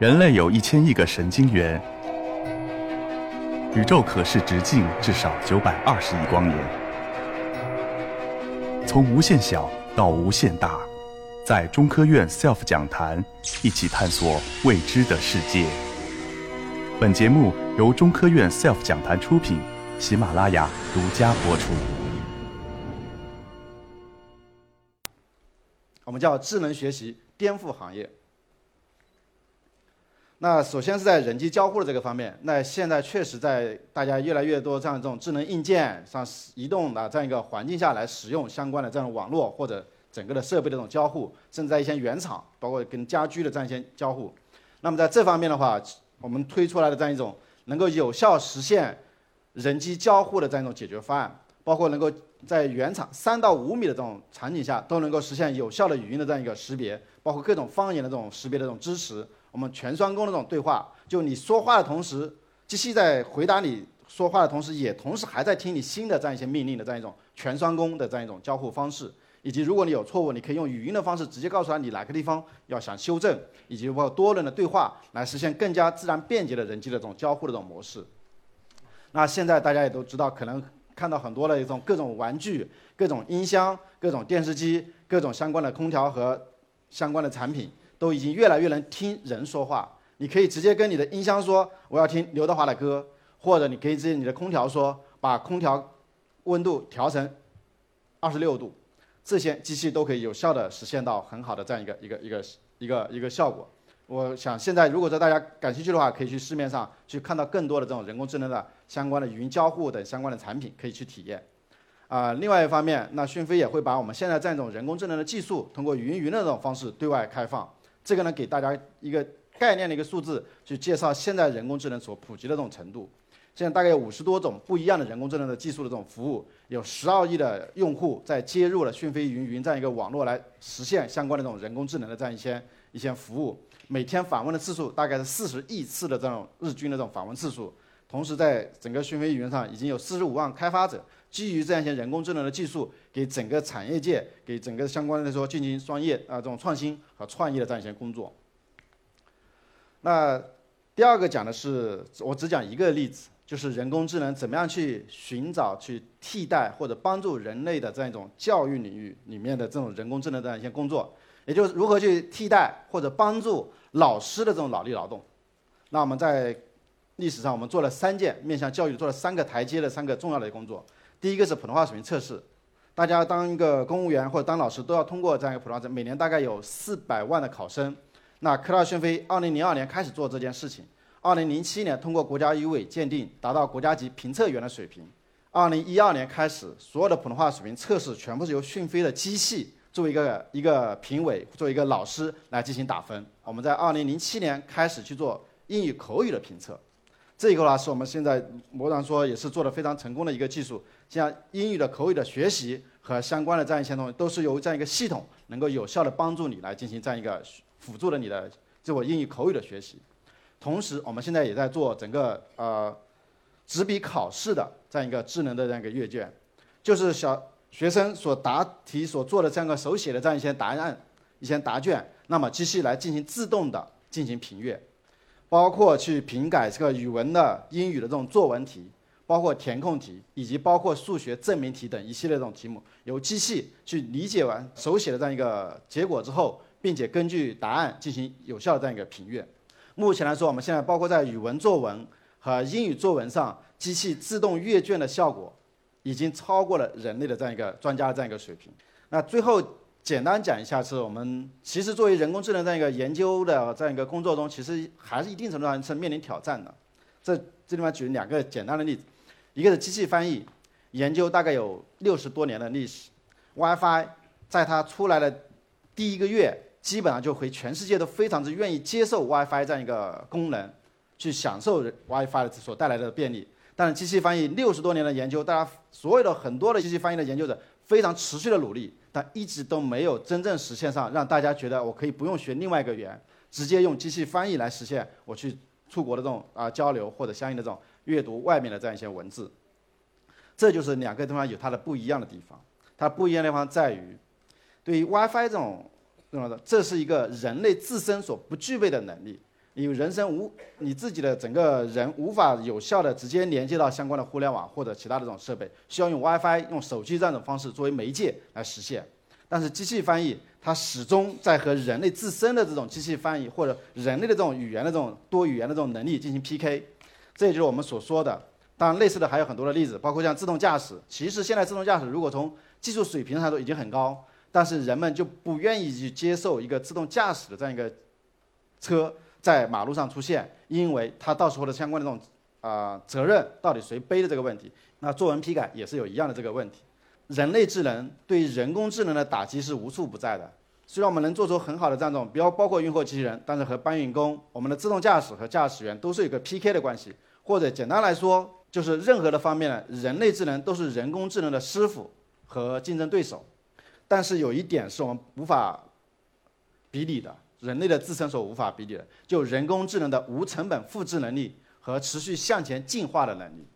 人类有一千亿个神经元，宇宙可视直径至少九百二十亿光年。从无限小到无限大，在中科院 SELF 讲坛一起探索未知的世界。本节目由中科院 SELF 讲坛出品，喜马拉雅独家播出。我们叫智能学习颠覆行业。那首先是在人机交互的这个方面，那现在确实在大家越来越多这样这种智能硬件、像移动的这样一个环境下来使用相关的这样网络或者整个的设备的这种交互，甚至在一些原厂，包括跟家居的这样一些交互。那么在这方面的话，我们推出来的这样一种能够有效实现人机交互的这样一种解决方案，包括能够在原厂三到五米的这种场景下都能够实现有效的语音的这样一个识别，包括各种方言的这种识别的这种支持。我们全双工的这种对话，就你说话的同时，机器在回答你说话的同时，也同时还在听你新的这样一些命令的这样一种全双工的这样一种交互方式，以及如果你有错误，你可以用语音的方式直接告诉他你哪个地方要想修正，以及包括多轮的对话来实现更加自然便捷的人机的这种交互的这种模式。那现在大家也都知道，可能看到很多的一种各种玩具、各种音箱、各种电视机、各种相关的空调和相关的产品。都已经越来越能听人说话，你可以直接跟你的音箱说我要听刘德华的歌，或者你可以直接你的空调说把空调温度调成二十六度，这些机器都可以有效的实现到很好的这样一个一个一个一个一个效果。我想现在如果说大家感兴趣的话，可以去市面上去看到更多的这种人工智能的相关的语音交互等相关的产品，可以去体验。啊，另外一方面，那讯飞也会把我们现在这样一种人工智能的技术，通过语音云的这种方式对外开放。这个呢，给大家一个概念的一个数字，去介绍现在人工智能所普及的这种程度。现在大概有五十多种不一样的人工智能的技术的这种服务，有十二亿的用户在接入了讯飞云云这样一个网络来实现相关的这种人工智能的这样一些一些服务。每天访问的次数大概是四十亿次的这种日均的这种访问次数。同时，在整个讯飞云上已经有四十五万开发者基于这样一些人工智能的技术，给整个产业界、给整个相关的说进行专业啊这种创新和创意的这样一些工作。那第二个讲的是，我只讲一个例子，就是人工智能怎么样去寻找、去替代或者帮助人类的这样一种教育领域里面的这种人工智能的一些工作，也就是如何去替代或者帮助老师的这种脑力劳动。那我们在历史上，我们做了三件面向教育做了三个台阶的三个重要的工作。第一个是普通话水平测试，大家当一个公务员或者当老师都要通过这样一个普通话测每年大概有四百万的考生。那科大讯飞二零零二年开始做这件事情，二零零七年通过国家语委鉴定，达到国家级评测员的水平。二零一二年开始，所有的普通话水平测试全部是由讯飞的机器作为一个一个评委，作为一个老师来进行打分。我们在二零零七年开始去做英语口语的评测。这个呢，是我们现在模上说也是做的非常成功的一个技术。像英语的口语的学习和相关的这样一些东西，都是由这样一个系统能够有效的帮助你来进行这样一个辅助的你的自我英语口语的学习。同时，我们现在也在做整个呃纸笔考试的这样一个智能的这样一个阅卷，就是小学生所答题所做的这样一个手写的这样一些答案、一些答卷，那么机器来进行自动的进行评阅。包括去评改这个语文的、英语的这种作文题，包括填空题，以及包括数学证明题等一系列这种题目，由机器去理解完手写的这样一个结果之后，并且根据答案进行有效的这样一个评阅。目前来说，我们现在包括在语文作文和英语作文上，机器自动阅卷的效果，已经超过了人类的这样一个专家这样一个水平。那最后。简单讲一下，是我们其实作为人工智能这样一个研究的这样一个工作中，其实还是一定程度上是面临挑战的。这这地方举两个简单的例子，一个是机器翻译，研究大概有六十多年的历史。WiFi 在它出来的第一个月，基本上就会全世界都非常之愿意接受 WiFi 这样一个功能，去享受 WiFi 所带来的便利。但是机器翻译六十多年的研究，大家所有的很多的机器翻译的研究者非常持续的努力。但一直都没有真正实现上，让大家觉得我可以不用学另外一个语言，直接用机器翻译来实现我去出国的这种啊交流或者相应的这种阅读外面的这样一些文字。这就是两个地方有它的不一样的地方。它不一样的地方在于，对于 WiFi 这种这种的，这是一个人类自身所不具备的能力。你人生无你自己的整个人无法有效的直接连接到相关的互联网或者其他的这种设备，需要用 WiFi、用手机这样的方式作为媒介来实现。但是机器翻译它始终在和人类自身的这种机器翻译或者人类的这种语言的这种多语言的这种能力进行 PK，这也就是我们所说的。当然，类似的还有很多的例子，包括像自动驾驶。其实现在自动驾驶如果从技术水平上说已经很高，但是人们就不愿意去接受一个自动驾驶的这样一个车在马路上出现，因为它到时候的相关的这种啊责任到底谁背的这个问题。那作文批改也是有一样的这个问题。人类智能对人工智能的打击是无处不在的。虽然我们能做出很好的这样一种，比如包括运货机器人，但是和搬运工、我们的自动驾驶和驾驶员都是有个 PK 的关系，或者简单来说。就是任何的方面呢，人类智能都是人工智能的师傅和竞争对手，但是有一点是我们无法比拟的，人类的自身所无法比拟的，就人工智能的无成本复制能力和持续向前进化的能力。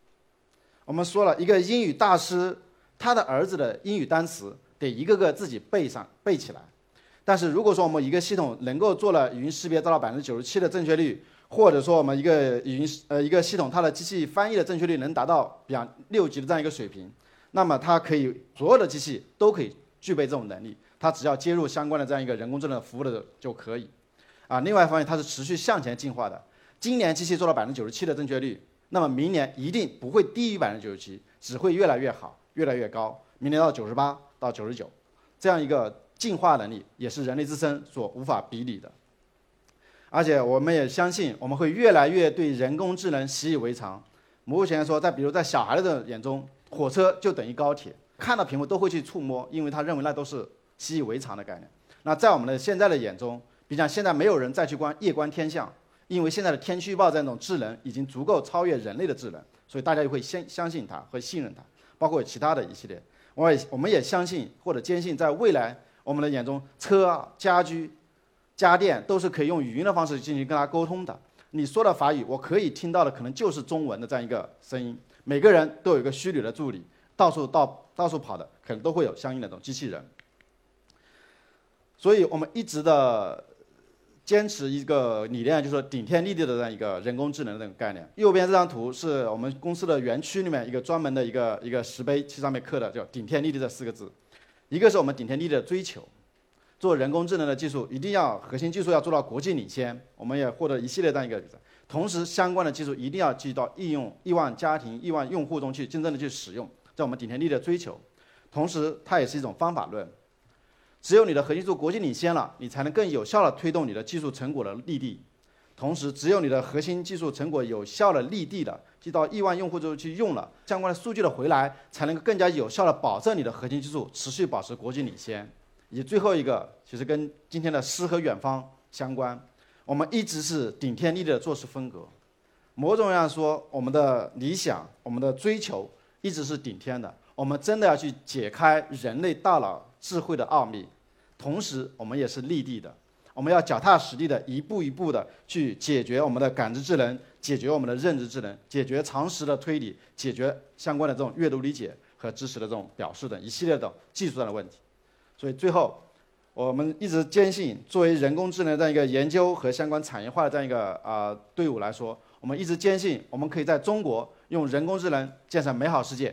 我们说了一个英语大师，他的儿子的英语单词得一个个自己背上背起来，但是如果说我们一个系统能够做了语音识别做到百分之九十七的正确率。或者说我们一个语音呃一个系统，它的机器翻译的正确率能达到比方六级的这样一个水平，那么它可以所有的机器都可以具备这种能力，它只要接入相关的这样一个人工智能服务的就可以。啊，另外一方面它是持续向前进化的。今年机器做到百分之九十七的正确率，那么明年一定不会低于百分之九十七，只会越来越好，越来越高。明年到九十八到九十九，这样一个进化能力也是人类自身所无法比拟的。而且我们也相信，我们会越来越对人工智能习以为常。目前说，在比如在小孩的眼中，火车就等于高铁，看到屏幕都会去触摸，因为他认为那都是习以为常的概念。那在我们的现在的眼中，比方现在没有人再去观夜观天象，因为现在的天气预报这种智能已经足够超越人类的智能，所以大家就会相相信它和信任它。包括其他的一系列，我也我们也相信或者坚信，在未来我们的眼中，车、家居。家电都是可以用语音的方式进行跟它沟通的。你说的法语，我可以听到的可能就是中文的这样一个声音。每个人都有一个虚拟的助理，到处到到处跑的，可能都会有相应的这种机器人。所以我们一直的坚持一个理念，就是说顶天立地的这样一个人工智能的这个概念。右边这张图是我们公司的园区里面一个专门的一个一个石碑，其上面刻的叫“顶天立地”这四个字。一个是我们顶天立地的追求。做人工智能的技术，一定要核心技术要做到国际领先。我们也获得一系列这样一个，同时相关的技术一定要进入到应用亿万家庭、亿万用户中去真正的去使用，在我们顶天立地的追求。同时，它也是一种方法论。只有你的核心技术国际领先了，你才能更有效的推动你的技术成果的立地。同时，只有你的核心技术成果有效的立地了，进到亿万用户中去用了，相关的数据的回来，才能够更加有效的保证你的核心技术持续保持国际领先。以及最后一个，其实跟今天的诗和远方相关。我们一直是顶天立地的做事风格。某种意义上说，我们的理想、我们的追求一直是顶天的。我们真的要去解开人类大脑智慧的奥秘，同时我们也是立地的。我们要脚踏实地的一步一步的去解决我们的感知智能，解决我们的认知智能，解决常识的推理，解决相关的这种阅读理解和知识的这种表示等一系列的技术上的问题。所以最后，我们一直坚信，作为人工智能这样一个研究和相关产业化的这样一个啊队伍来说，我们一直坚信，我们可以在中国用人工智能建设美好世界。